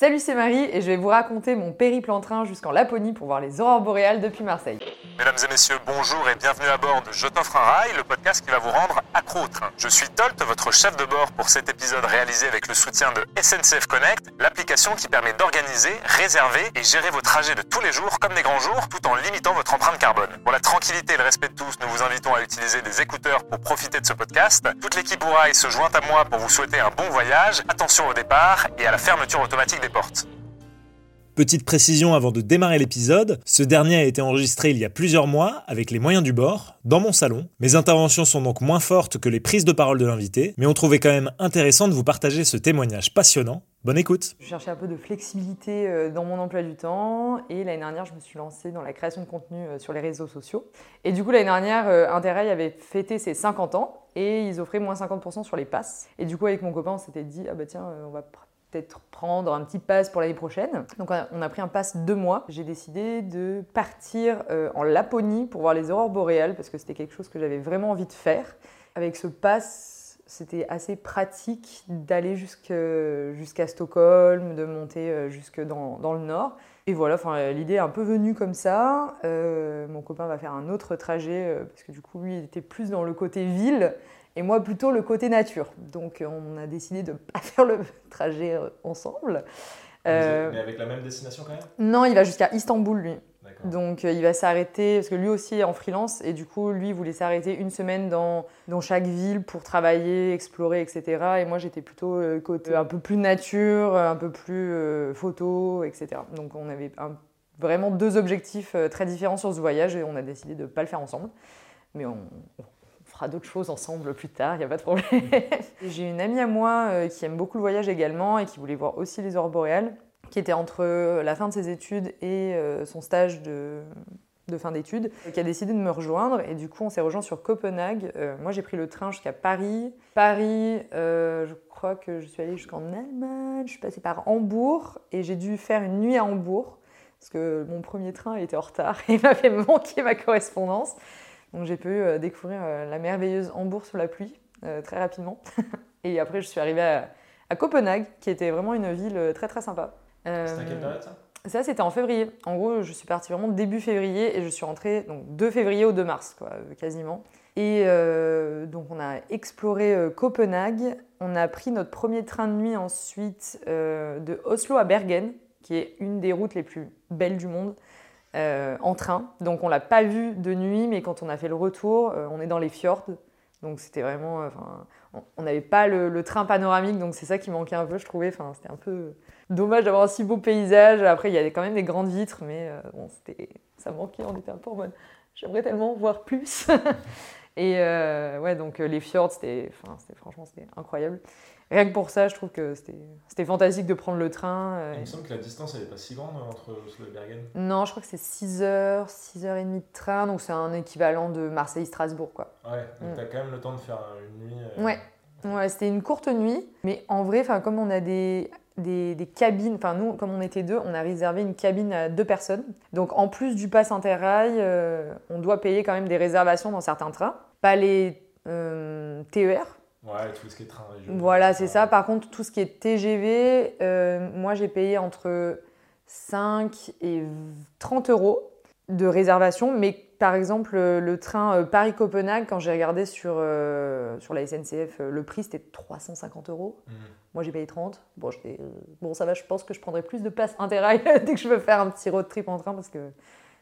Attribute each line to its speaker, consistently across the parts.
Speaker 1: Salut, c'est Marie et je vais vous raconter mon périple en train jusqu'en Laponie pour voir les aurores boréales depuis Marseille.
Speaker 2: Mesdames et messieurs, bonjour et bienvenue à bord de Je t'offre un rail, le podcast qui va vous rendre accro au train. Je suis Tolt, votre chef de bord pour cet épisode réalisé avec le soutien de SNCF Connect, l'application qui permet d'organiser, réserver et gérer vos trajets de tous les jours comme des grands jours tout en limitant votre empreinte carbone. Pour la tranquillité et le respect de tous, nous vous invitons à utiliser des écouteurs pour profiter de ce podcast. Toute l'équipe au rail se joint à moi pour vous souhaiter un bon voyage. Attention au départ et à la fermeture automatique des portes.
Speaker 3: Petite précision avant de démarrer l'épisode, ce dernier a été enregistré il y a plusieurs mois avec les moyens du bord, dans mon salon. Mes interventions sont donc moins fortes que les prises de parole de l'invité, mais on trouvait quand même intéressant de vous partager ce témoignage passionnant. Bonne écoute
Speaker 1: Je cherchais un peu de flexibilité euh, dans mon emploi du temps et l'année dernière je me suis lancée dans la création de contenu euh, sur les réseaux sociaux. Et du coup l'année dernière euh, Interrail avait fêté ses 50 ans et ils offraient moins 50% sur les passes. Et du coup avec mon copain on s'était dit ah bah tiens on va peut-être prendre un petit pass pour l'année prochaine. Donc on a pris un pass deux mois. J'ai décidé de partir euh, en Laponie pour voir les aurores boréales parce que c'était quelque chose que j'avais vraiment envie de faire. Avec ce pass, c'était assez pratique d'aller jusqu'à Stockholm, de monter euh, jusque dans, le nord. Et voilà, l'idée est un peu venue comme ça. Euh, mon copain va faire un autre trajet parce que du coup, lui, il était plus dans le côté ville et moi plutôt le côté nature. Donc on a décidé de ne pas faire le trajet euh, ensemble.
Speaker 3: Euh, mais avec la même destination quand même?
Speaker 1: Non, il va jusqu'à Istanbul lui. Donc euh, il va s'arrêter, parce que lui aussi est en freelance, et du coup lui voulait s'arrêter une semaine dans, dans chaque ville pour travailler, explorer, etc. Et moi j'étais plutôt côté un peu plus nature, un peu plus photo, etc. Donc on avait vraiment deux objectifs très différents sur ce voyage, et on a décidé de ne pas le faire ensemble. Mais on, d'autres choses ensemble plus tard, il n'y a pas de problème. J'ai une amie à moi euh, qui aime beaucoup le voyage également et qui voulait voir aussi les aurores boréales, qui était entre la fin de ses études et euh, son stage de, de fin d'études, qui a décidé de me rejoindre. Et du coup, on s'est rejoint sur Copenhague. Euh, moi, j'ai pris le train jusqu'à Paris. Paris, je crois que je suis allée jusqu'en Allemagne. Je suis passée par Hambourg et j'ai dû faire une nuit à Hambourg parce que mon premier train était en retard et m'avait manqué ma correspondance. Donc j'ai pu euh, découvrir euh, la merveilleuse Hambourg sous la pluie euh, très rapidement. et après, je suis arrivée à, Copenhague, qui était vraiment une ville très très sympa.
Speaker 3: C'était à quelle période ça?
Speaker 1: ça, c'était en février. En gros, je suis partie vraiment début février et je suis rentrée donc 2 février au 2 mars, quoi, quasiment. Et donc, on a exploré Copenhague. On a pris notre premier train de nuit ensuite de Oslo à Bergen, qui est une des routes les plus belles du monde. Euh, en train. Donc on l'a pas vu de nuit, mais quand on a fait le retour, euh, on est dans les fjords. Donc c'était vraiment, euh, on n'avait pas le, train panoramique, donc c'est ça qui manquait un peu, je trouvais. Enfin, c'était un peu dommage d'avoir un si beau paysage. Après, il y avait quand même des grandes vitres, mais bon, c'était, ça manquait. On était un peu en mode, j'aimerais tellement voir plus. Et ouais, donc les fjords, c'était, franchement, c'était incroyable rien que pour ça, je trouve que c'était fantastique de prendre le train.
Speaker 3: Euh, Il me semble que la distance, elle n'est pas si grande hein, entre Oslo et Bergen.
Speaker 1: Non, je crois que c'est 6 heures, 6 heures et demie de train, donc c'est un équivalent de Marseille-Strasbourg.
Speaker 3: Quoi. Ouais, donc mm. tu as quand même le temps de faire une nuit.
Speaker 1: Euh, ouais, ouais c'était une courte nuit, mais en vrai, comme on a des, des, des, cabines, enfin nous, comme on était deux, on a réservé une cabine à deux personnes. Donc en plus du pass interrail, euh, on doit payer quand même des réservations dans certains trains. Pas les TER,
Speaker 3: Ouais, tout ce qui est train
Speaker 1: Voilà, c'est ça. Par contre, tout ce qui est TGV, euh, moi j'ai payé entre 5 et 30 euros de réservation. Mais par exemple, le train euh, Paris-Copenhague, quand j'ai regardé sur, euh, sur la SNCF, le prix c'était 350 euros. Mhm. Moi j'ai payé 30. Bon, bon, ça va, je pense que je prendrai plus de passes Interrail dès que je veux faire un petit road trip en train parce que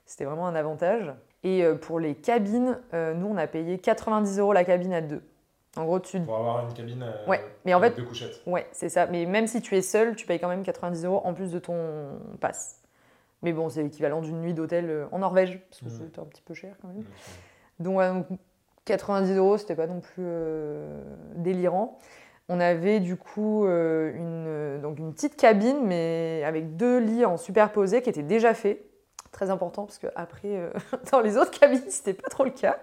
Speaker 1: c'était vraiment un avantage. Et pour les cabines, nous on a payé 90 euros la cabine à deux. En gros, tu...
Speaker 3: Pour avoir une cabine
Speaker 1: euh, ouais. mais en
Speaker 3: avec
Speaker 1: fait,
Speaker 3: deux couchettes.
Speaker 1: Ouais, c'est ça. Mais même si tu es seul, tu payes quand même 90 euros en plus de ton pass. Mais bon, c'est l'équivalent d'une nuit d'hôtel euh, en Norvège, parce que mmh. c'était un petit peu cher quand même. donc, 90 euros, c'était pas non plus euh, délirant. On avait du coup une, donc une petite cabine, mais avec deux lits en superposé qui étaient déjà faits. Très important, parce que après, dans les autres cabines, c'était pas trop le cas.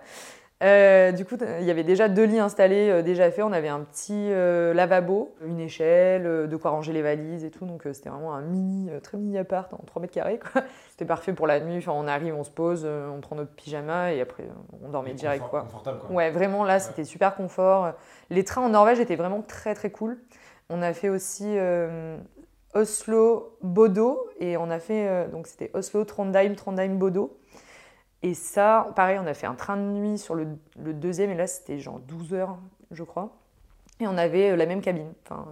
Speaker 1: Euh, du coup, il y avait déjà deux lits installés, euh, déjà faits. On avait un petit euh, lavabo, une échelle, de quoi ranger les valises et tout. Donc c'était vraiment un mini, très mini appart en 3 mètres carrés. C'était parfait pour la nuit. Enfin, on arrive, on se pose, on prend notre pyjama et après on dormait direct.
Speaker 3: quoi. Confortable quoi.
Speaker 1: Ouais, vraiment là, c'était super confort. Les trains en Norvège étaient vraiment très très cool. On a fait aussi Oslo, Bodo, et on a fait, donc c'était Oslo, Trondheim, Trondheim, Bodo. Et ça, pareil, on a fait un train de nuit sur le, deuxième, et là c'était genre 12 heures, je crois. Et on avait la même cabine, enfin,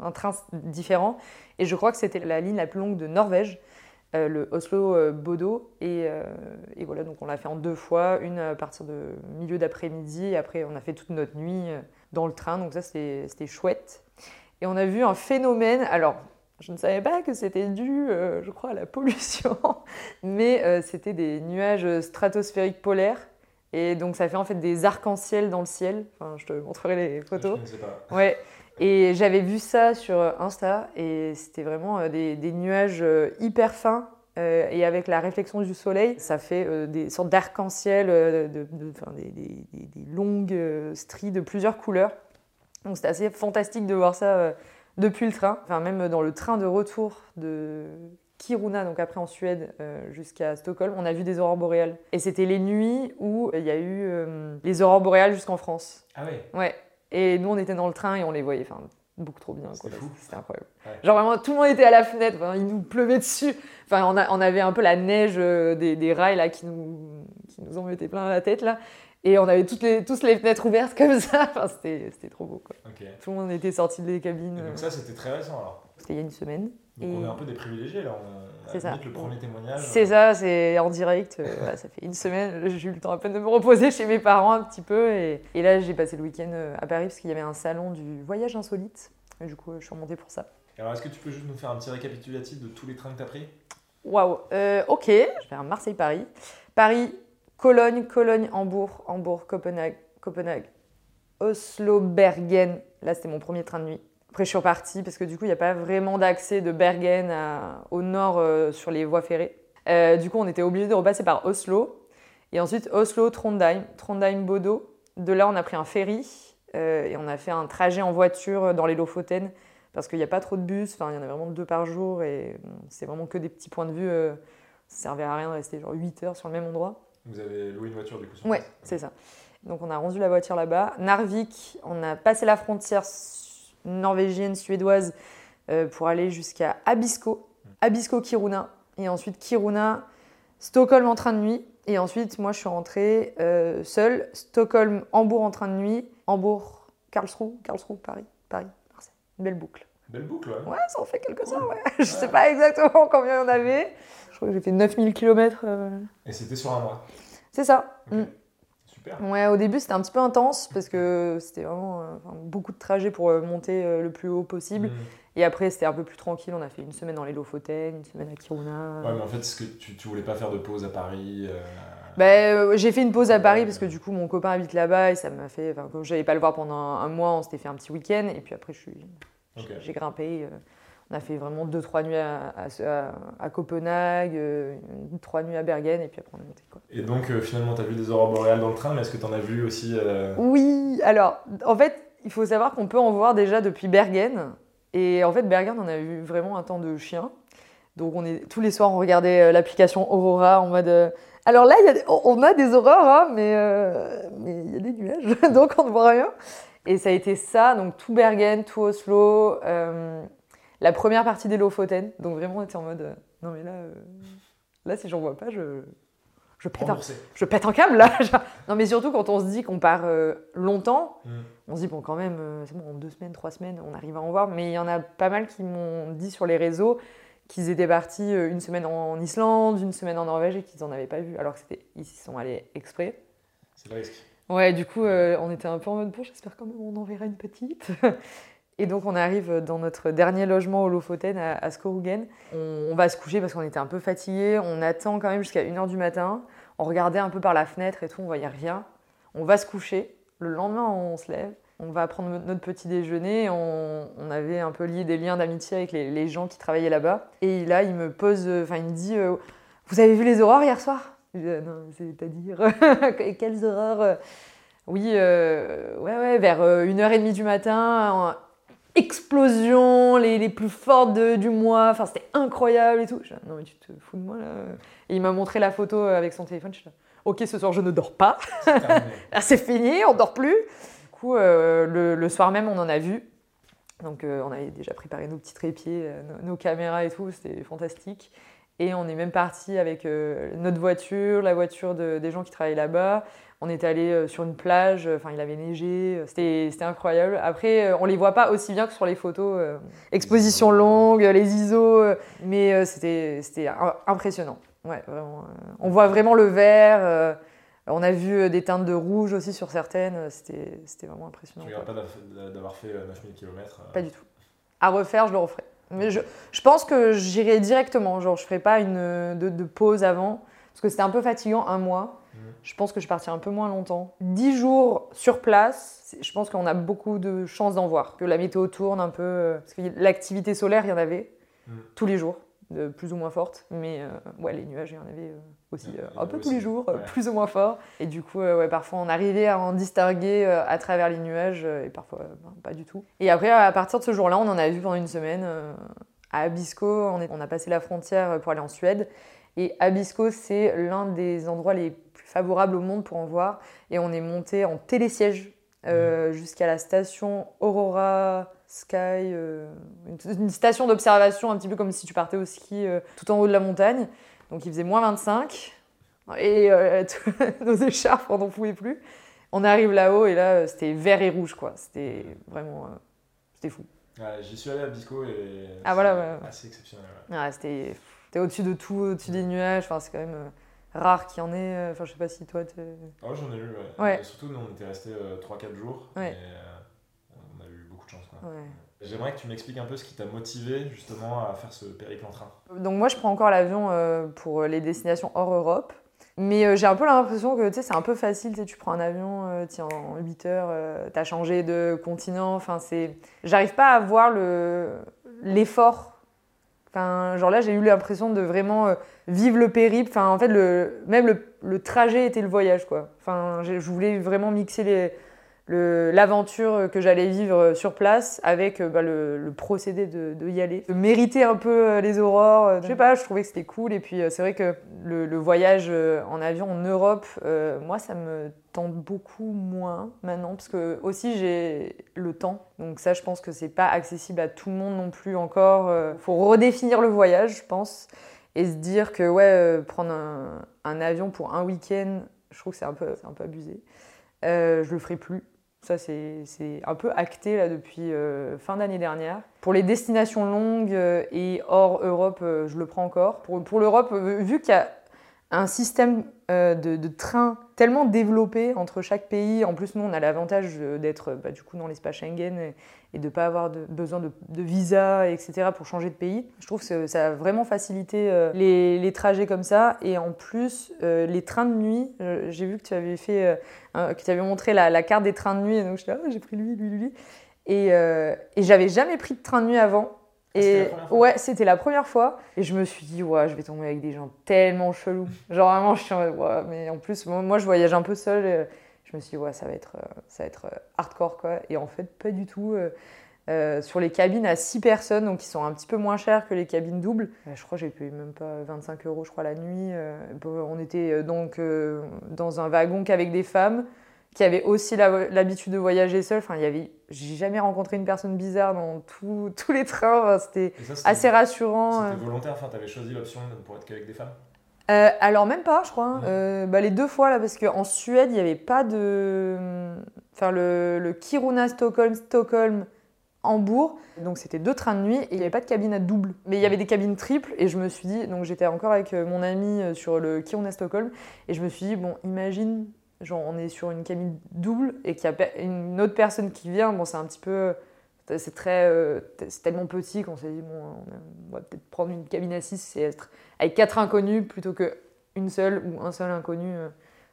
Speaker 1: un train différent. Et je crois que c'était la ligne la plus longue de Norvège. Euh, le Oslo-Bodo. Euh, et, voilà, donc on l'a fait en deux fois, une à partir de milieu d'après-midi, et après on a fait toute notre nuit euh, dans le train, donc ça c'était chouette. Et on a vu un phénomène, alors je ne savais pas que c'était dû, je crois, à la pollution, mais c'était des nuages stratosphériques polaires. Et donc ça fait en fait des arcs-en-ciel dans le ciel. Enfin, je te montrerai les photos.
Speaker 3: Je ne sais pas.
Speaker 1: Ouais. Et j'avais vu ça sur Insta et c'était vraiment euh, des, nuages euh, hyper fins euh, et avec la réflexion du soleil, ça fait des sortes d'arc-en-ciel, de, des, longues stries de plusieurs couleurs. Donc c'était assez fantastique de voir ça depuis le train. Enfin, même dans le train de retour de Kiruna, donc après en Suède jusqu'à Stockholm, on a vu des aurores boréales. Et c'était les nuits où il y a eu les aurores boréales jusqu'en France.
Speaker 3: Ah ouais?
Speaker 1: Ouais. Et nous, on était dans le train et on les voyait. Enfin, beaucoup trop bien. C'était incroyable. Genre vraiment, tout le monde était à la fenêtre. il nous pleuvait dessus. Enfin, on, on, avait un peu la neige euh, des, des, rails là qui nous, qui nous en mettait plein la tête là. Et on avait toutes les, tous les fenêtres ouvertes comme ça. Enfin, c'était trop beau. Quoi. Tout le monde était sorti des cabines.
Speaker 3: donc ça, c'était très récent alors
Speaker 1: C'était il y a une semaine.
Speaker 3: Donc on est un peu des privilégiés là. C'est ça. le premier témoignage.
Speaker 1: C'est ça, c'est en direct. Euh, ça fait une semaine. J'ai eu le temps à peine de me reposer chez mes parents un petit peu. Et, et là, j'ai passé le week-end euh, à Paris parce qu'il y avait un salon du voyage insolite. Et du coup, je suis remontée pour ça.
Speaker 3: Alors, est-ce que tu peux juste nous faire un petit récapitulatif de tous les trains que tu as pris?
Speaker 1: Waouh, euh, ok. Je vais faire Marseille-Paris. Paris, Cologne, Cologne, Hambourg, Hambourg, Copenhague, Copenhague, Oslo, Bergen. Là, c'était mon premier train de nuit. Après, je suis repartie parce que du coup, il n'y a pas vraiment d'accès de Bergen au nord euh, sur les voies ferrées. Euh, du coup, on était obligé de repasser par Oslo. Et ensuite, Oslo, Trondheim, Trondheim, Bodo. De là, on a pris un ferry euh, et on a fait un trajet en voiture dans les Lofoten parce qu'il n'y a pas trop de bus. Enfin, il y en a vraiment deux par jour et c'est vraiment que des petits points de vue. ça servait à rien de rester genre 8 heures sur le même endroit.
Speaker 3: Vous avez loué une voiture du coup
Speaker 1: Ouais, c'est ça. Donc on a rendu la voiture là-bas. Narvik, on a passé la frontière norvégienne, suédoise, euh, pour aller jusqu'à Abisko, Abisko Kiruna, et ensuite Kiruna, Stockholm en train de nuit, et ensuite moi je suis rentrée euh, seule, Stockholm, Hambourg en train de nuit, Hambourg, Karlsruhe, Karlsruhe, Paris, Paris, Marseille. Une belle boucle.
Speaker 3: Belle boucle, ouais.
Speaker 1: Ouais, ça en fait quelques-uns, ouais. Je sais pas exactement combien il y en avait. Je crois que j'ai fait 9000 km. Euh.
Speaker 3: Et c'était sur un mois
Speaker 1: C'est ça. Mm. Ouais, au début c'était un petit peu intense parce que c'était vraiment euh, beaucoup de trajets pour euh, monter le plus haut possible. Mm. Et après c'était un peu plus tranquille. On a fait une semaine dans les Lofoten, une semaine à Kiruna.
Speaker 3: Ouais, mais en fait, est-ce que tu, tu voulais pas faire de pause à Paris
Speaker 1: bah, J'ai fait une pause à Paris parce que du coup mon copain habite là-bas et ça m'a fait. Enfin, comme je n'allais pas le voir pendant un, mois, on s'était fait un petit week-end et puis après je suis, j'ai grimpé. On a fait vraiment deux, trois nuits à, à, Copenhague, euh, trois nuits à Bergen, et puis après on est monté. Quoi.
Speaker 3: Et donc euh, finalement, tu as vu des aurores boréales dans le train, mais est-ce que tu en as vu aussi euh,
Speaker 1: Oui, alors en fait, il faut savoir qu'on peut en voir déjà depuis Bergen. Et en fait, Bergen, on a vu vraiment un temps de chien. Donc on est, tous les soirs, on regardait l'application Aurora en mode... alors là, y a, on a des aurores, hein, mais il y a des nuages, donc on ne voit rien. Et ça a été ça, donc tout Bergen, tout Oslo la première partie des Lofoten. Donc vraiment, on était en mode, euh, non mais là, euh, là si j'en vois pas, je, je, pète un, je pète un câble là. non mais surtout quand on se dit qu'on part euh, longtemps, mm. on se dit, bon quand même, c'est bon, en deux semaines, trois semaines, on arrive à en voir. Mais il y en a pas mal qui m'ont dit sur les réseaux qu'ils étaient partis une semaine en Islande, une semaine en Norvège et qu'ils n'en avaient pas vu. Alors que c'était, ils sont allés exprès.
Speaker 3: C'est le risque.
Speaker 1: Ouais, du coup, on était un peu en mode, bon, j'espère quand même on en verra une petite. Et donc on arrive dans notre dernier logement au Lofoten à, à Skorugen. On, va se coucher parce qu'on était un peu fatigué. On attend quand même jusqu'à 1h du matin. On regardait un peu par la fenêtre et tout, on voyait rien. On va se coucher. Le lendemain, on se lève. On va prendre notre petit déjeuner. On, avait un peu lié des liens d'amitié avec les, gens qui travaillaient là-bas. Et là, il me pose, enfin, il me dit euh, Vous avez vu les aurores hier soir? euh, c'est-à-dire Quelles aurores Oui, euh, ouais, ouais, vers 1h30 du matin explosions les, les plus fortes du mois. Enfin, c'était incroyable et tout. non, mais tu te fous de moi là. Et il m'a montré la photo avec son téléphone. Je suis là, ok, ce soir je ne dors pas. C'est fini, on dort plus. Du coup, euh, le, le, soir même, on en a vu. Donc on avait déjà préparé nos petits trépieds, nos, caméras et tout, c'était fantastique. Et on est même parti avec notre voiture, la voiture des gens qui travaillent là-bas. On est allé sur une plage, enfin il avait neigé, c'était incroyable. Après, on les voit pas aussi bien que sur les photos. exposition longue, les ISO, mais c'était impressionnant. Ouais, vraiment. on voit vraiment le vert. On a vu euh, des teintes de rouge aussi sur certaines, euh, c'était vraiment impressionnant.
Speaker 2: Tu regardes pas d'avoir fait 9000 euh, km
Speaker 1: Pas du tout. À refaire, je le referai. Mais je, pense que j'irai directement, genre je ferai pas une de, pause avant, parce que c'était un peu fatigant un mois. Mhm. Je pense que je partirai un peu moins longtemps. Dix jours sur place, je pense qu'on a beaucoup de chances d'en voir. Que la météo tourne un peu, parce que l'activité solaire, il y en avait mhm. tous les jours plus ou moins forte. Mais euh, ouais, les nuages, il y en avait euh, aussi euh, un peu tous les jours, plus ou moins fort. Et du coup, ouais, parfois on arrivait à en distinguer à travers les nuages et parfois ben, pas du tout. Et après, à partir de ce jour-là, on en a vu pendant une semaine. à Abisko, on, on, a passé la frontière pour aller en Suède. Et Abisko, c'est l'un des endroits les plus favorables au monde pour en voir. Et on est monté en télésiège mmh. jusqu'à la station Aurora Sky, euh, une, station d'observation, un petit peu comme si tu partais au ski euh, tout en haut de la montagne. Donc il faisait moins 25 et euh, nos écharpes, on n'en pouvait plus. On arrive là-haut et là, c'était vert et rouge, quoi. C'était vraiment. c'était fou.
Speaker 2: J'y suis allé à Bisco et
Speaker 1: ah, voilà,
Speaker 2: assez exceptionnel.
Speaker 1: c'était au-dessus de tout, au-dessus des nuages. Enfin, c'est quand même rare qu'il y en ait. Enfin, je sais pas si toi.
Speaker 2: Ah, j'en ai eu, ouais. surtout, nous, on était restés 3-4 jours.
Speaker 1: Ouais.
Speaker 2: J'aimerais que tu m'expliques un peu ce qui t'a motivé justement à faire ce périple en train.
Speaker 1: Donc moi je prends encore l'avion euh, pour les destinations hors Europe. Mais euh, j'ai un peu l'impression que c'est un peu facile, tu prends un avion, euh, tiens, en 8 heures, tu as changé de continent. Enfin, c'est... J'arrive pas à voir le... l'effort. Enfin, genre là, j'ai eu l'impression de vraiment vivre le périple. Enfin, en fait, le... même le... le trajet était le voyage, quoi. Enfin, je voulais vraiment mixer les l'aventure que j'allais vivre sur place avec euh, bah, le, procédé de, y aller. De mériter un peu euh, les aurores, euh, je sais pas, je trouvais que c'était cool. Et puis c'est vrai que le, voyage en avion en Europe, moi ça me tente beaucoup moins maintenant parce que aussi j'ai le temps. Donc ça je pense que c'est pas accessible à tout le monde non plus encore. Faut redéfinir le voyage je pense et se dire que ouais prendre un, un, avion pour un week-end, je trouve que c'est un peu, un peu abusé. je le ferai plus ça, c'est un peu acté là, depuis euh, fin d'année dernière. Pour les destinations longues euh, et hors Europe, euh, je le prends encore. Pour, pour l'Europe, vu qu'il y a un système de, de train tellement développé entre chaque pays, en plus nous on a l'avantage d'être bah, du coup dans l'espace Schengen et, de ne pas avoir de, besoin de, visa, etc. pour changer de pays. Je trouve que ça a vraiment facilité les, les, trajets comme ça. Et en plus, les trains de nuit, j'ai vu que tu avais fait Hein, qui t'avait montré la, carte des trains de nuit. Et donc, je oh, j'ai pris lui, lui, lui. Et, euh, et j'avais jamais pris de train de nuit avant.
Speaker 2: Ah, et
Speaker 1: ouais, c'était la première fois. Et je me suis dit, ouais, je vais tomber avec des gens tellement chelous. Genre vraiment, je suis en ouais, mais en plus, moi, je voyage un peu seule. Je me suis dit, ouais, ça va être, euh, ça va être euh, hardcore, quoi. Et en fait, pas du tout. Euh, sur les cabines à 6 personnes, donc qui sont un petit peu moins chères que les cabines doubles. Je crois que j'ai payé même pas 25 euros, je crois, la nuit. On était donc dans un wagon qu'avec des femmes qui avaient aussi l'habitude de voyager seules. Enfin, il y avait, j'ai jamais rencontré une personne bizarre dans tous les trains. c'était assez rassurant.
Speaker 2: C'était volontaire. Enfin, avais choisi l'option pour être qu'avec des femmes?
Speaker 1: alors même pas, je crois. Hein. bah, les deux fois là, parce qu'en Suède, il n'y avait pas de, enfin le, le Kiruna Stockholm Stockholm Hambourg. Donc c'était deux trains de nuit et il n'y avait pas de cabine à double. Mais il y avait des cabines triples et je me suis dit, donc j'étais encore avec euh, mon ami euh, sur le Kiruna Stockholm et je me suis dit, bon, imagine, genre on est sur une cabine double et qu'il y a une autre personne qui vient, bon c'est un petit peu, c'est très, euh, c'est tellement petit qu'on s'est dit, bon, on va peut-être prendre une cabine à 6 et être avec quatre inconnus plutôt qu'une seule ou un seul inconnu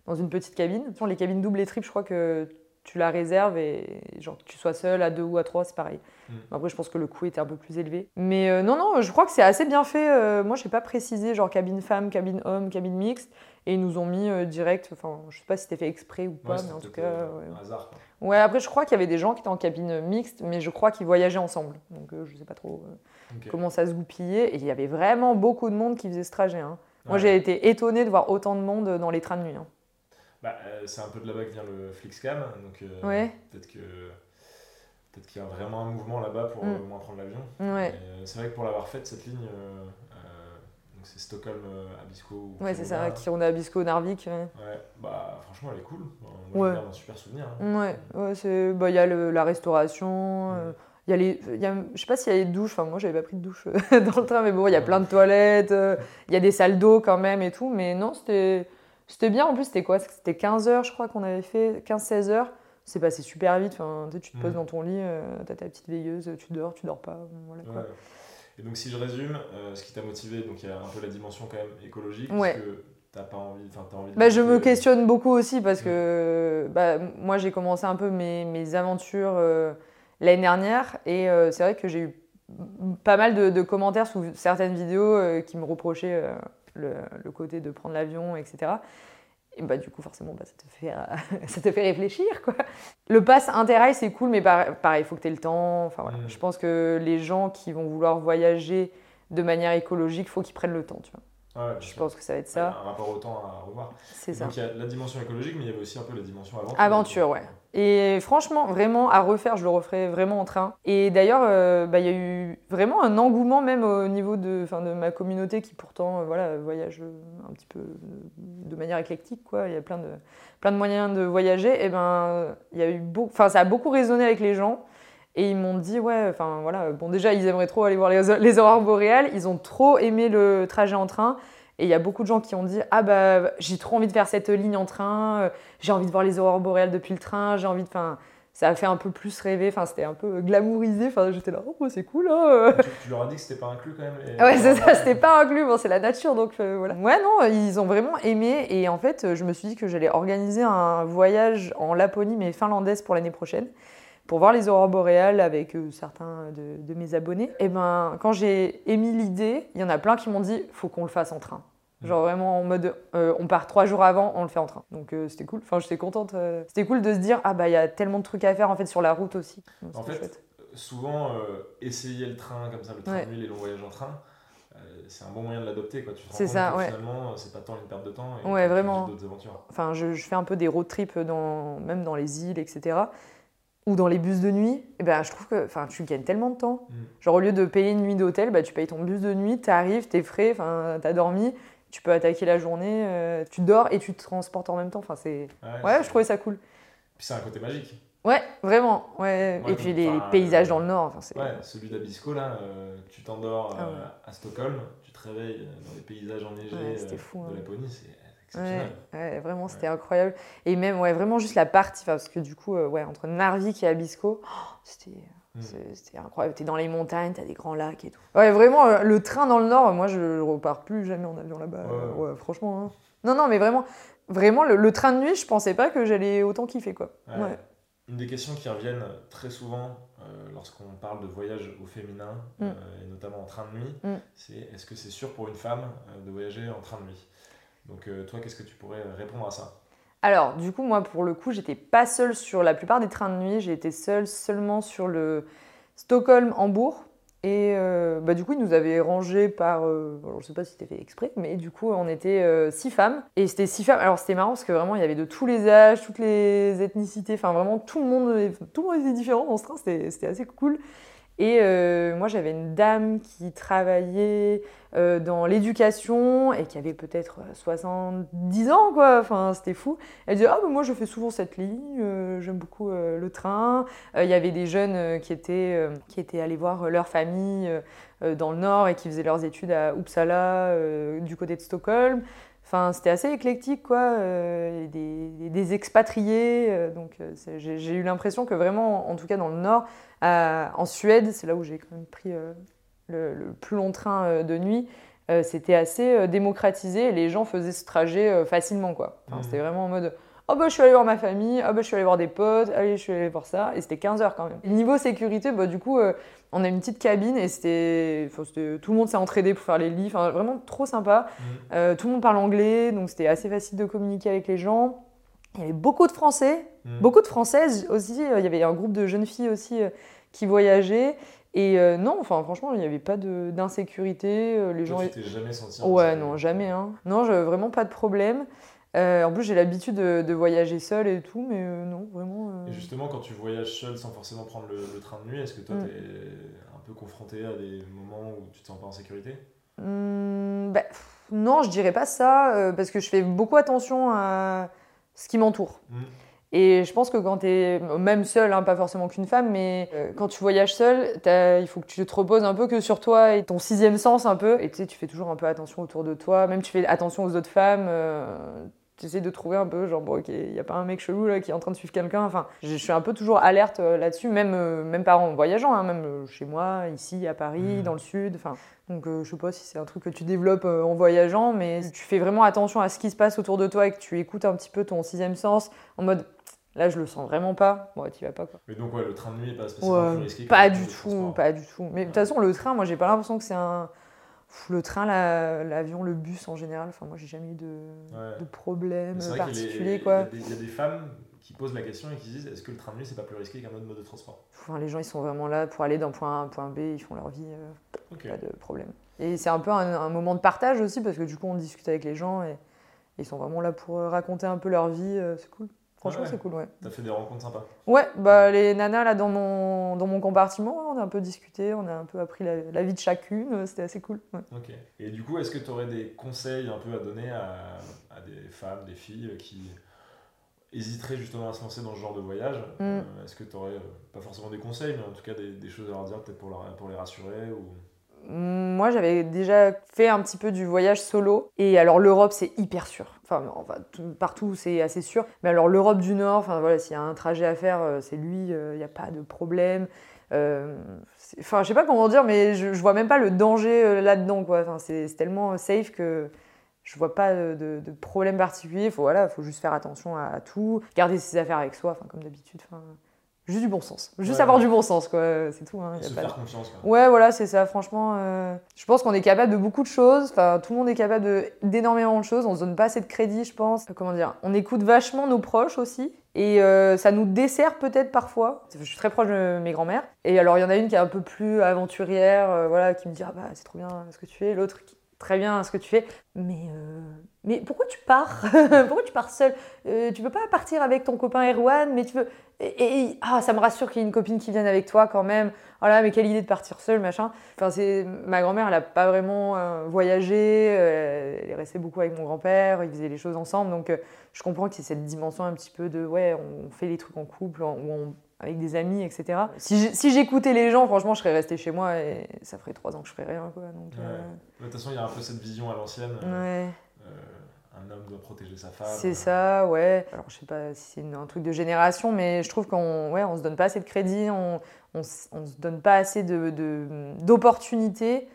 Speaker 1: dans une petite cabine. Les cabines doubles et triples, je crois que tu la réserves et genre que tu sois seul à deux ou à trois, c'est pareil. Mm. Après, je pense que le coût était un peu plus élevé. Mais euh, non, non, je crois que c'est assez bien fait. Euh, moi, je n'ai pas précisé genre cabine femme, cabine homme, cabine mixte. Et ils nous ont mis euh, direct. Enfin, je sais pas si c'était fait exprès ou pas, mais en tout cas.
Speaker 2: Un hasard.
Speaker 1: Ouais, après, je crois qu'il y avait des gens qui étaient en cabine mixte, mais je crois qu'ils voyageaient ensemble. Donc, je sais pas trop comment ça se goupillait. Et il y avait vraiment beaucoup de monde qui faisait ce trajet. Hein. Moi, j'ai été étonnée de voir autant de monde dans les trains de nuit. Hein.
Speaker 2: Bah, euh, c'est un peu de là-bas que vient le Flixcam, donc
Speaker 1: euh,
Speaker 2: peut-être que
Speaker 3: peut-être qu'il y a vraiment un mouvement là-bas pour mm. moins prendre l'avion.
Speaker 1: Ouais.
Speaker 3: c'est vrai que pour l'avoir faite, cette ligne, c'est Stockholm Abisko.
Speaker 1: Ouais, c'est ça, qui on est Abisko, Narvik.
Speaker 3: Ouais. bah franchement, elle est cool. Moi, ouais. un super souvenir.
Speaker 1: Hein. Ouais, ouais c'est. Bah, il y a le, la restauration. Mm. Il y a les, il y a, je sais pas s'il y a les douches, enfin moi j'avais pas pris de douche euh, dans le train, mais bon, il y a plein de toilettes, euh, il y a des salles d'eau quand même et tout, mais non, c'était, c'était bien. En plus, c'était quoi? C'était 15 heures, je crois qu'on avait fait, 15-16 heures. C'est passé super vite. Enfin, tu te poses mm. dans ton lit, euh, tu as ta petite veilleuse, tu dors, tu dors pas. Voilà, quoi.
Speaker 3: Et donc, si je résume, ce qui t'a motivé, donc il y a un peu la dimension quand même écologique, ouais. parce que t'as pas envie, t'as envie. De
Speaker 1: bah, je me questionne beaucoup aussi parce mm. que bah, moi j'ai commencé un peu mes, mes aventures l'année dernière. Et euh, c'est vrai que j'ai eu pas mal de, commentaires sous certaines vidéos euh, qui me reprochaient euh, le, côté de prendre l'avion, etc. Et bah, du coup, forcément, bah, ça, te fait, ça te fait réfléchir. Quoi. Le pass Interrail, c'est cool, mais pareil, il faut que tu aies le temps. Enfin, voilà. Je pense que les gens qui vont vouloir voyager de manière écologique, il faut qu'ils prennent le temps. Tu vois je pense que ça va être ça.
Speaker 3: un rapport au temps à revoir.
Speaker 1: C'est ça.
Speaker 3: Donc il y a la dimension écologique, mais il y avait aussi un peu la dimension aventure.
Speaker 1: Aventure, ouais. Et franchement, vraiment, à refaire, je le referai vraiment en train. Et d'ailleurs, euh, bah, il y a eu vraiment un engouement même au niveau de, de ma communauté qui pourtant euh, voilà, voyage un petit peu de manière éclectique. Quoi. Il y a plein de, plein de moyens de voyager. Et ben, il y a eu beau... enfin, ça a beaucoup résonné avec les gens. Et ils m'ont dit, ouais, enfin voilà, bon, déjà, ils aimeraient trop aller voir les, les aurores boréales. Ils ont trop aimé le trajet en train. Et il y a beaucoup de gens qui ont dit, ah bah, j'ai trop envie de faire cette ligne en train, euh, j'ai envie de voir les aurores boréales depuis le train, j'ai envie de. Enfin, ça a fait un peu plus rêver, enfin, c'était un peu glamourisé. Enfin, j'étais là, oh, c'est cool. Hein.
Speaker 3: Tu, leur as dit que c'était pas inclus quand même
Speaker 1: Ouais, c'est ça, c'était pas inclus. Bon, c'est la nature, donc euh, voilà. Ouais, non, ils ont vraiment aimé. Et en fait, je me suis dit que j'allais organiser un voyage en Laponie, mais finlandaise pour l'année prochaine pour voir les aurores boréales avec euh, certains de, mes abonnés. Et ben, quand j'ai émis l'idée, il y en a plein qui m'ont dit faut qu'on le fasse en train. Mm. Genre vraiment en mode euh, on part trois jours avant, on le fait en train. Donc euh, c'était cool. Enfin, j'étais contente. C'était cool de se dire ah bah il y a tellement de trucs à faire en fait sur la route aussi.
Speaker 3: en fait, souvent essayer le train comme ça, le train de nuit, les longs voyages en train, c'est un bon moyen de l'adopter. Quoi. Tu te rends compte ça, que finalement, c'est pas tant une perte de temps.
Speaker 1: Et ouais, vraiment. D'autres aventures. Enfin, je, je, fais un peu des road trips dans, même dans les îles, etc ou dans les bus de nuit, eh ben, je trouve que tu gagnes tellement de temps. Mm. Genre, au lieu de payer une nuit d'hôtel, bah, tu payes ton bus de nuit, tu arrives, tu es frais, tu as dormi, tu peux attaquer la journée, euh, tu dors et tu te transportes en même temps. Enfin, c'est... Ouais, je trouvais ça cool.
Speaker 3: Puis c'est un côté magique.
Speaker 1: Ouais, vraiment. Ouais. et puis les paysages dans le nord. Enfin,
Speaker 3: ouais, celui d'Abisko, là, euh, tu t'endors ah euh, à Stockholm, tu te réveilles dans les paysages enneigés de hein. Laponie, c'est
Speaker 1: Ouais, vraiment, c'était incroyable. Et même, ouais, vraiment juste la partie, parce que du coup, euh, ouais, entre Narvik et Abisko, oh, c'était. incroyable. T'es dans les montagnes, t'as des grands lacs et tout. Ouais, vraiment, euh, le train dans le nord, moi, je repars plus jamais en avion là-bas. Franchement. Hein. Non, non, mais vraiment, vraiment le, train de nuit, je pensais pas que j'allais autant kiffer, quoi.
Speaker 3: Une des questions qui reviennent très souvent euh, lorsqu'on parle de voyage au féminin, mm. et notamment en train de nuit, mm. c'est est-ce que c'est sûr pour une femme de voyager en train de nuit? Donc euh, toi, qu'est-ce que tu pourrais répondre à ça?
Speaker 1: Alors, du coup, moi, pour le coup, j'étais pas seule sur la plupart des trains de nuit. J'ai été seule seulement sur le Stockholm-Hambourg. Et euh, bah, du coup, ils nous avaient rangés par. Euh, je sais pas si c'était fait exprès, mais du coup, on était six femmes. Et c'était six femmes. Alors, c'était marrant parce que vraiment, il y avait de tous les âges, toutes les ethnicités. Enfin, vraiment, tout le monde, tout le monde était différent dans ce train. C'était assez cool. Et euh, moi, j'avais une dame qui travaillait euh, dans l'éducation et qui avait peut-être 70 euh, ans, quoi. Enfin, c'était fou. Elle disait Ah, moi, je fais souvent cette ligne, j'aime beaucoup le train. Il y avait des jeunes qui, étaient, qui étaient allés voir leur famille dans le nord et qui faisaient leurs études à Uppsala, du côté de Stockholm. Enfin, c'était assez éclectique, quoi. des, des, expatriés. donc, j'ai eu l'impression que vraiment, en tout cas dans le Nord, en Suède, c'est là où j'ai quand même pris euh, le, plus long train euh, de nuit. Euh, c'était assez démocratisé et les gens faisaient ce trajet facilement. quoi. Mmh. C'était vraiment en mode Oh bah je suis allé voir ma famille, oh bah je suis allé voir des potes, allez je suis allé voir ça. Et c'était 15 heures quand même. Niveau sécurité, bah du coup, on a une petite cabine et c'était. Tout le monde s'est entraidé pour faire les lits, enfin vraiment trop sympa. Mmh. tout le monde parle anglais, donc c'était assez facile de communiquer avec les gens. Il y avait beaucoup de Français, hmm. beaucoup de Françaises aussi. Euh, il y avait un groupe de jeunes filles aussi euh, qui voyageaient. Et euh, non, enfin franchement, il n'y avait pas d'insécurité. les
Speaker 3: gens. Tu t'es jamais senti
Speaker 1: Ouais, non, jamais. Hein. Non, vraiment pas de problème. en plus, j'ai l'habitude de, voyager seule et tout, mais non, vraiment.
Speaker 3: Et justement, quand tu voyages seule sans forcément prendre le, train de nuit, est-ce que toi, mm. tu es un peu confronté à des moments où tu te sens pas en sécurité?
Speaker 1: Mmh, Non, je dirais pas ça, parce que je fais beaucoup attention à ce qui m'entoure. Mmh. Et je pense que quand tu es même seule, hein, pas forcément qu'une femme, mais euh, quand tu voyages seule, il faut que tu te reposes un peu que sur toi et ton sixième sens un peu. Et tu sais, tu fais toujours un peu attention autour de toi, même tu fais attention aux autres femmes. Euh, tu essaies de trouver un peu, genre, bon, ok, il n'y a pas un mec chelou là qui est en train de suivre quelqu'un. Enfin, je suis un peu toujours alerte euh, là-dessus, même, même pas en voyageant, hein, même chez moi, ici, à Paris, mmh. dans le sud. Enfin, donc, je sais pas si c'est un truc que tu développes en voyageant, mais tu fais vraiment attention à ce qui se passe autour de toi et que tu écoutes un petit peu ton sixième sens en mode Là, je le sens vraiment pas. Bon, tu vas pas quoi.
Speaker 3: Mais donc, ouais, le train de nuit est pas spécialement plus risqué
Speaker 1: Pas du tout, pas du tout. Mais de toute façon, le train, moi, j'ai pas l'impression que c'est un. Le train, l'avion, le bus en général, enfin, moi, j'ai jamais eu de, de problème particulier.
Speaker 3: Il y, a des femmes qui posent la question et qui disent est-ce que le train de nuit, c'est pas plus risqué qu'un autre mode de transport?
Speaker 1: Enfin, Les gens, ils sont vraiment là pour aller d'un point A à un point B, ils font leur vie, euh, pas de problème. Et c'est un peu un, un, moment de partage aussi, parce que du coup, on discute avec les gens et, ils sont vraiment là pour euh, raconter un peu leur vie, euh, c'est cool. Franchement, c'est cool, ouais.
Speaker 3: T'as fait des rencontres sympas
Speaker 1: Ouais, bah les nanas là dans mon, dans mon compartiment, on a un peu discuté, on a un peu appris la, vie de chacune, euh, c'était assez cool.
Speaker 3: Ok. Et du coup, est-ce que tu aurais des conseils un peu à donner à, à, des femmes, des filles qui hésiteraient justement à se lancer dans ce genre de voyage? Mm. euh, Est-ce que tu aurais, euh, pas forcément des conseils, mais en tout cas des, des choses à leur dire peut-être pour, pour les rassurer ou...
Speaker 1: Moi, j'avais déjà fait un petit peu du voyage solo. Et alors, l'Europe, c'est hyper sûr. Enfin, partout, c'est assez sûr. Mais alors, l'Europe du Nord, enfin, voilà, s'il y a un trajet à faire, euh, c'est lui, euh, il n'y a pas de problème. Euh, enfin, je sais pas comment dire, mais je, je vois même pas le danger là-dedans, quoi. Enfin, c'est tellement safe que je vois pas de, problème particulier. Faut, voilà, faut juste faire attention à, tout, garder ses affaires avec soi, enfin, comme d'habitude. Juste du bon sens. Juste avoir du bon sens, quoi. C'est tout. Hein.
Speaker 3: se faire confiance.
Speaker 1: Ouais, voilà, c'est ça. Franchement, euh, je pense qu'on est capable de beaucoup de choses. Enfin, tout le monde est capable d'énormément de, choses. On se donne pas assez de crédit, je pense. Comment dire? On écoute vachement nos proches aussi. Et euh, ça nous dessert peut-être parfois. Je suis très proche de mes grands-mères. Et alors, il y en a une qui est un peu plus aventurière, euh, voilà, qui me dit Ah bah, c'est trop bien ce que tu fais. L'autre qui très bien ce que tu fais, mais, mais pourquoi tu pars? Pourquoi tu pars seule? Tu peux pas partir avec ton copain Erwan, mais tu veux. Et, ah, ça me rassure qu'il y ait une copine qui vienne avec toi quand même. Voilà, oh mais quelle idée de partir seule, machin. Enfin, c'est ma grand-mère, elle a pas vraiment euh, voyagé. Euh, elle est restée beaucoup avec mon grand-père. Ils faisaient les choses ensemble, donc euh, je comprends y ait cette dimension un petit peu de ouais, on fait les trucs en couple, ou avec des amis, etc. Si j'écoutais les gens, franchement, je serais restée chez moi et ça ferait trois ans que je ferais rien, quoi. Donc,
Speaker 3: De toute façon, il y a un peu cette vision à l'ancienne.
Speaker 1: Ouais
Speaker 3: un homme doit protéger sa femme.
Speaker 1: C'est ça, ouais. Alors je sais pas si c'est un truc de génération, mais je trouve qu'on ouais, on se donne pas assez de crédit, on, on, on se donne pas assez d'opportunités de,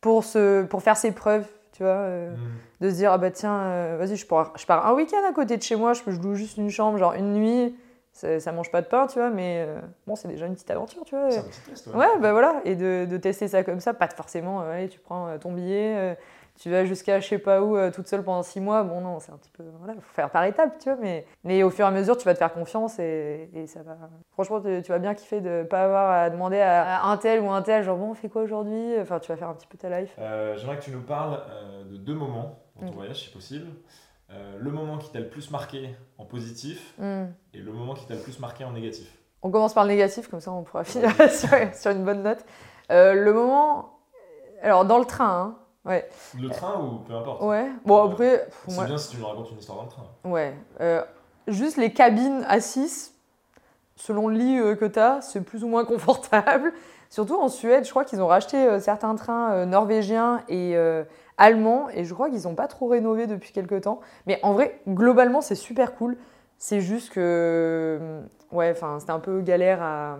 Speaker 1: pour, se, pour faire ses preuves, tu vois. Euh, mm. De se dire, ah bah tiens, euh, vas-y, je pars, je pars un week-end à côté de chez moi, je, je loue juste une chambre, genre une nuit. Ça, ça mange pas de pain, tu vois, mais euh, bon, c'est déjà une petite aventure, tu vois.
Speaker 3: C'est un petit test, ouais.
Speaker 1: ouais. bah voilà, et de, de, tester ça comme ça, pas forcément, allez, tu prends ton billet, tu vas jusqu'à je sais pas où euh, toute seule pendant six mois, bon non, c'est un petit peu, voilà, faut faire par étapes, tu vois, mais, mais au fur et à mesure, tu vas te faire confiance et, et ça va. Franchement, tu, vas bien kiffer de pas avoir à demander à, un tel ou un tel, genre bon, on fait quoi aujourd'hui? Enfin, tu vas faire un petit peu ta life.
Speaker 3: Euh, j'aimerais que tu nous parles euh, de deux moments dans ton voyage, si possible. le moment qui t'a le plus marqué en positif mm. et le moment qui t'a le plus marqué en négatif.
Speaker 1: On commence par le négatif, comme ça on pourra finir sur, sur, une bonne note. le moment. Alors, dans le train, hein, Ouais.
Speaker 3: Le train ou peu importe
Speaker 1: Ouais. Bon, après.
Speaker 3: C'est bien si tu nous racontes une histoire dans le train.
Speaker 1: Ouais. Euh, juste les cabines à 6, selon le lit euh, que tu as, c'est plus ou moins confortable. Surtout en Suède, je crois qu'ils ont racheté euh, certains trains norvégiens et allemands, et je crois qu'ils n'ont pas trop rénové depuis quelques temps. Mais en vrai, globalement, c'est super cool. C'est juste que Ouais, enfin, c'était un peu galère à,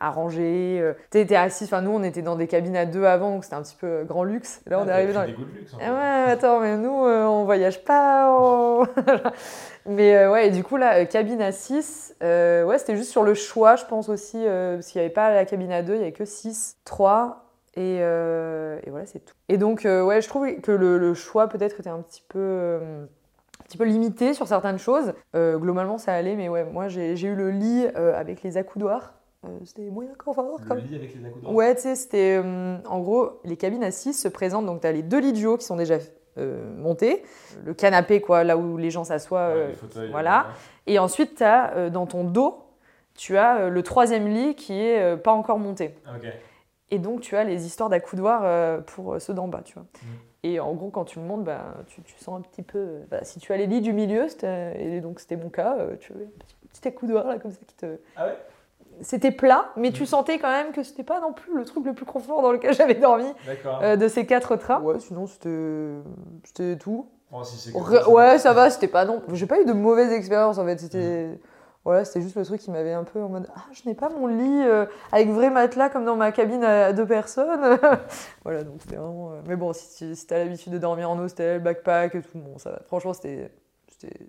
Speaker 1: à ranger. Euh. Tu étais assis, enfin, nous, on était dans des cabines à deux avant, donc c'était un petit peu euh, grand luxe.
Speaker 3: Là, on
Speaker 1: est
Speaker 3: arrivé dans. Des de luxe,
Speaker 1: hein. ouais, attends, mais nous, euh, on voyage pas. mais ouais, et du coup, là, cabine à 6, ouais, c'était juste sur le choix, je pense aussi, parce qu'il n'y avait pas la cabine à deux, il n'y avait que 6, 3. Et, et voilà, c'est tout. Et donc, ouais, je trouve que le, le choix peut-être était un petit peu petit peu limité sur certaines choses. Euh, globalement, ça allait, mais ouais, moi j'ai eu le lit euh, avec les accoudoirs. Euh, c'était moyen confort.
Speaker 3: Le lit avec les accoudoirs
Speaker 1: Ouais, tu sais, c'était. en gros, les cabines à 6 se présentent, donc tu as les deux lits de duo qui sont déjà monter. Le canapé, quoi, là où les gens s'assoient. voilà. Et ensuite, tu as dans ton dos, tu as le troisième lit qui est pas encore monté. Et donc, tu as les histoires d'accoudoir pour ceux d'en bas, tu vois. Mm. Et en gros, quand tu le montes, bah, tu, sens un petit peu. Bah, si tu as les lits du milieu, et donc c'était mon cas, tu as un petit accoudoir là, comme ça qui te.
Speaker 3: Ah ouais?
Speaker 1: c'était plat, mais tu mm. sentais quand même que c'était pas non plus le truc le plus confort dans lequel j'avais dormi euh, de ces quatre trains. Ouais, sinon c'était tout.
Speaker 3: Oh, si
Speaker 1: ouais, ça va, c'était pas non. J'ai pas eu de mauvaise expérience en fait. C'était mm. Voilà, c'était juste le truc qui m'avait un peu en mode ah je n'ai pas mon lit euh, avec vrai matelas comme dans ma cabine à deux personnes. voilà donc c'était vraiment. Euh, mais bon si, si t'as l'habitude de dormir en hostel, backpack et tout, bon ça va. Franchement c'était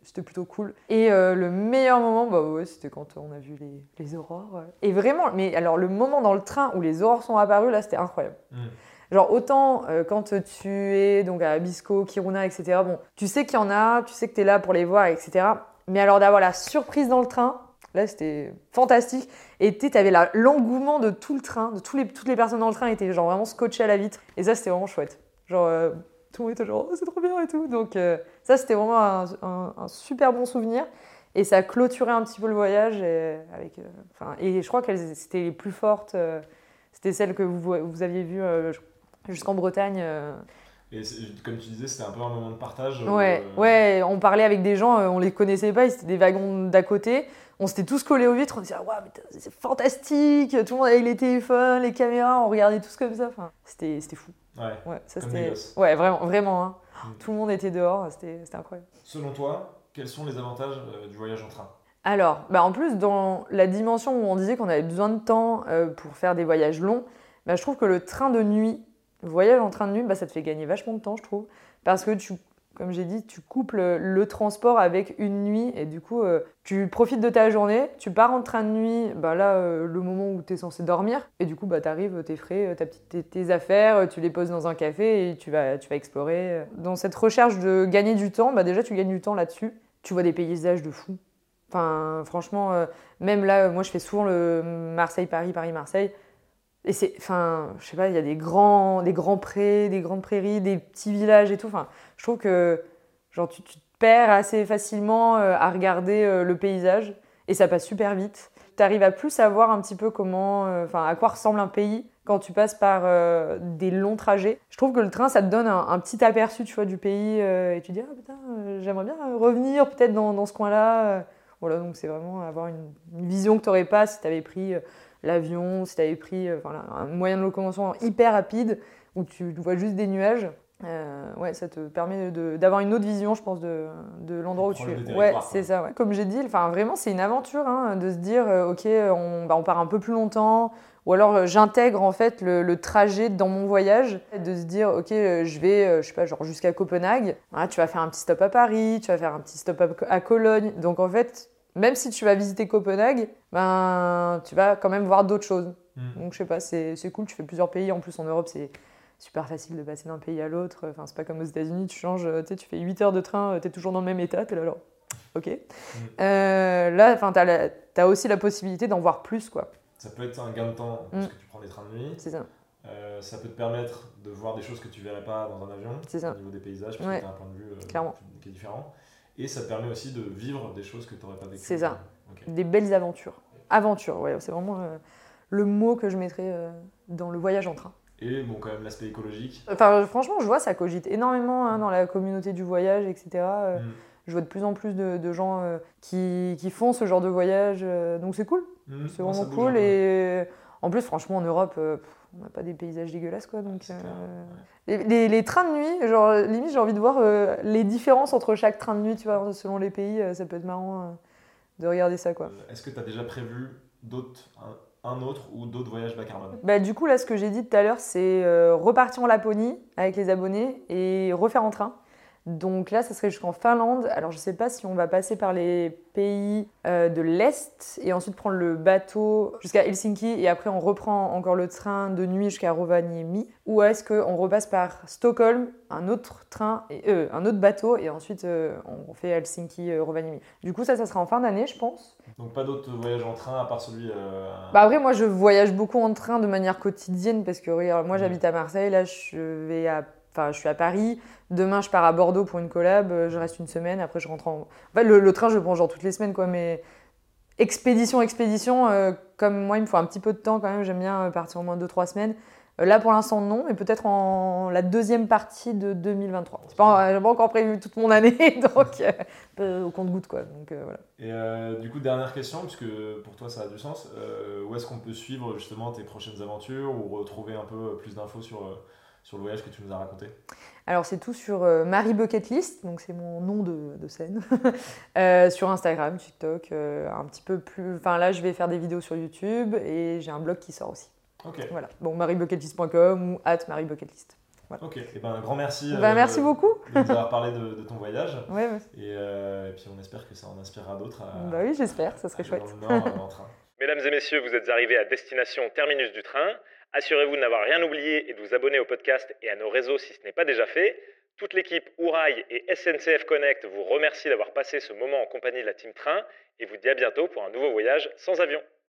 Speaker 1: c'était plutôt cool. Et euh, le meilleur moment, bah ouais, c'était quand on a vu les, les, aurores. Et vraiment, mais alors le moment dans le train où les aurores sont apparues, là, c'était incroyable. Mm. Genre autant euh, quand tu es donc à Abisko, Kiruna, etc. Bon, tu sais qu'il y en a, tu sais que tu es là pour les voir, etc. Mais alors d'avoir la surprise dans le train, là c'était fantastique. Et tu avais l'engouement de tout le train, de toutes les personnes dans le train étaient genre vraiment scotchées à la vitre. Et ça c'était vraiment chouette. Genre euh, tout le monde était genre oh, c'est trop bien et tout. Donc ça, c'était vraiment un, super bon souvenir. Et ça a clôturé un petit peu le voyage. Et, euh, et je crois qu'elles c'était les plus fortes. Euh, c'était celles que vous, vous aviez vues euh, jusqu'en Bretagne.
Speaker 3: Et comme tu disais, c'était un peu un moment de partage.
Speaker 1: Ouais, ouais on parlait avec des gens, on les connaissait pas, c'était des wagons d'à côté. On s'était tous collés aux vitres, on disait Waouh, c'est fantastique Tout le monde avec les téléphones, les caméras, on regardait tous comme ça. Enfin, c'était fou.
Speaker 3: Ouais,
Speaker 1: ouais ça c'était. Ouais, vraiment, vraiment. Hein. Mm. Tout le monde était dehors, c'était incroyable.
Speaker 3: Selon toi, quels sont les avantages euh, du voyage en train?
Speaker 1: Alors, bah en plus, dans la dimension où on disait qu'on avait besoin de temps euh, pour faire des voyages longs, bah, je trouve que le train de nuit, voyage en train de nuit, bah, ça te fait gagner vachement de temps, je trouve. Parce que tu comme j'ai dit, tu couples le transport avec une nuit et du coup, euh, tu profites de ta journée, tu pars en train de nuit, bah là, euh, le moment où tu es censé dormir, et du coup, bah, tu arrives, t'es frais, euh, tes, affaires, tu les poses dans un café et tu vas, tu vas explorer. Dans cette recherche de gagner du temps, bah, déjà, tu gagnes du temps là-dessus. Tu vois des paysages de fou. Enfin, franchement, même là, moi, je fais souvent le Marseille-Paris, Paris-Marseille. Et c'est, enfin, je sais pas, il y a des grands, des grands prés, des grandes prairies, des petits villages et tout. Enfin, je trouve que genre tu, te perds assez facilement euh, à regarder euh, le paysage et ça passe super vite. Tu arrives à plus savoir un petit peu comment, euh, enfin, à quoi ressemble un pays quand tu passes par des longs trajets. Je trouve que le train, ça te donne un, petit aperçu, tu vois, du pays et tu dis ah putain, j'aimerais bien revenir peut-être dans, dans, ce coin-là. Voilà, donc c'est vraiment avoir une, une vision que tu n'aurais pas si tu avais pris l'avion, si tu avais pris euh, un moyen de locomotion hyper rapide où tu vois juste des nuages. Euh, ouais, ça te permet d'avoir une autre vision, je pense, de, de l'endroit où tu es. Ouais, c'est ça. Ouais. Comme j'ai dit, enfin vraiment, c'est une aventure hein, de se dire, euh, ok, on, bah, on, part un peu plus longtemps, ou alors j'intègre en fait le, trajet dans mon voyage, de se dire, ok, je vais, je sais pas, genre jusqu'à Copenhague. Ah, tu vas faire un petit stop à Paris, tu vas faire un petit stop à Cologne. Donc en fait, même si tu vas visiter Copenhague, ben, tu vas quand même voir d'autres choses. Mm. Donc, je sais pas, c'est cool. Tu fais plusieurs pays. En plus, en Europe, c'est super facile de passer d'un pays à l'autre. Enfin, c'est pas comme aux États-Unis, tu changes, tu fais 8 heures de train, tu es toujours dans le même état. Tu là, alors, ok. Mm. Euh, là, tu as, aussi la possibilité d'en voir plus, quoi.
Speaker 3: Ça peut être un gain de temps parce mm. que tu prends des trains de nuit.
Speaker 1: C'est ça.
Speaker 3: Euh, ça peut te permettre de voir des choses que tu verrais pas dans un avion.
Speaker 1: C'est ça.
Speaker 3: Au niveau des paysages, parce que tu as un point de vue euh, qui est différent. Et ça te permet aussi de vivre des choses que tu n'aurais pas vécues.
Speaker 1: C'est ça. Des belles aventures. Aventure, ouais, c'est vraiment euh, le mot que je mettrais euh, dans le voyage en train.
Speaker 3: Et bon, quand même l'aspect écologique.
Speaker 1: Enfin, franchement, je vois, ça cogite énormément hein, dans la communauté du voyage, etc. Euh, mm. Je vois de plus en plus de, gens qui, qui, font ce genre de voyage, donc c'est cool. Mm. C'est vraiment cool. Et en plus, franchement, en Europe, on n'a pas des paysages dégueulasses, quoi. Donc, les, les, trains de nuit, genre, limite, j'ai envie de voir les différences entre chaque train de nuit, tu vois, selon les pays, ça peut être marrant de regarder ça. quoi.
Speaker 3: Euh, est-ce que tu as déjà prévu d'autres, un, autre ou d'autres voyages bas carbone?
Speaker 1: Bah, Du coup, là, ce que j'ai dit tout à l'heure, c'est euh, repartir en Laponie avec les abonnés et refaire en train. Donc là, ça serait jusqu'en Finlande. Alors je ne sais pas si on va passer par les pays euh, de l'Est et ensuite prendre le bateau jusqu'à Helsinki et après on reprend encore le train de nuit jusqu'à Rovaniemi. Ou est-ce qu'on repasse par Stockholm, un autre train, et, euh, un autre bateau et ensuite euh, on fait Helsinki-Rovaniemi. Du coup ça, ça sera en fin d'année je pense.
Speaker 3: Donc pas d'autres voyages en train à part celui...
Speaker 1: Bah après moi je voyage beaucoup en train de manière quotidienne parce que regarde, moi j'habite à Marseille, là je vais à je suis à Paris. Demain, je pars à Bordeaux pour une collab. Je reste une semaine. Après, je rentre en. En le, train, je le prends genre toutes les semaines, quoi. Mais expédition, expédition, comme moi, il me faut un petit peu de temps quand même. J'aime bien partir au moins 2-3 semaines. Euh, là, pour l'instant, non, mais peut-être en la deuxième partie de 2023. Je n'ai pas, encore prévu toute mon année, donc euh, au compte-goutte. Quoi. Donc, euh, voilà.
Speaker 3: Et du coup, dernière question, puisque pour toi, ça a du sens. où est-ce qu'on peut suivre justement tes prochaines aventures ou retrouver un peu plus d'infos sur, sur le voyage que tu nous as raconté
Speaker 1: alors c'est tout sur Marie Bucket List, donc c'est mon nom de, de scène, sur Instagram, TikTok, un petit peu plus. Enfin là je vais faire des vidéos sur YouTube et j'ai un blog qui sort aussi.
Speaker 3: Ok.
Speaker 1: Voilà. Donc mariebucketlist.com ou at mariebucketlist.
Speaker 3: Voilà. Ok, et eh ben, un grand merci.
Speaker 1: Ben, merci beaucoup.
Speaker 3: De nous avoir parlé de, ton voyage.
Speaker 1: Ouais,
Speaker 3: euh, Et, puis on espère que ça en inspirera d'autres.
Speaker 1: Bah oui, j'espère, ça serait chouette.
Speaker 2: Mesdames et messieurs, vous êtes arrivés à destination terminus du train. Assurez-vous de n'avoir rien oublié et de vous abonner au podcast et à nos réseaux si ce n'est pas déjà fait. Toute l'équipe Ourail et SNCF Connect vous remercie d'avoir passé ce moment en compagnie de la Team Train et vous dit à bientôt pour un nouveau voyage sans avion.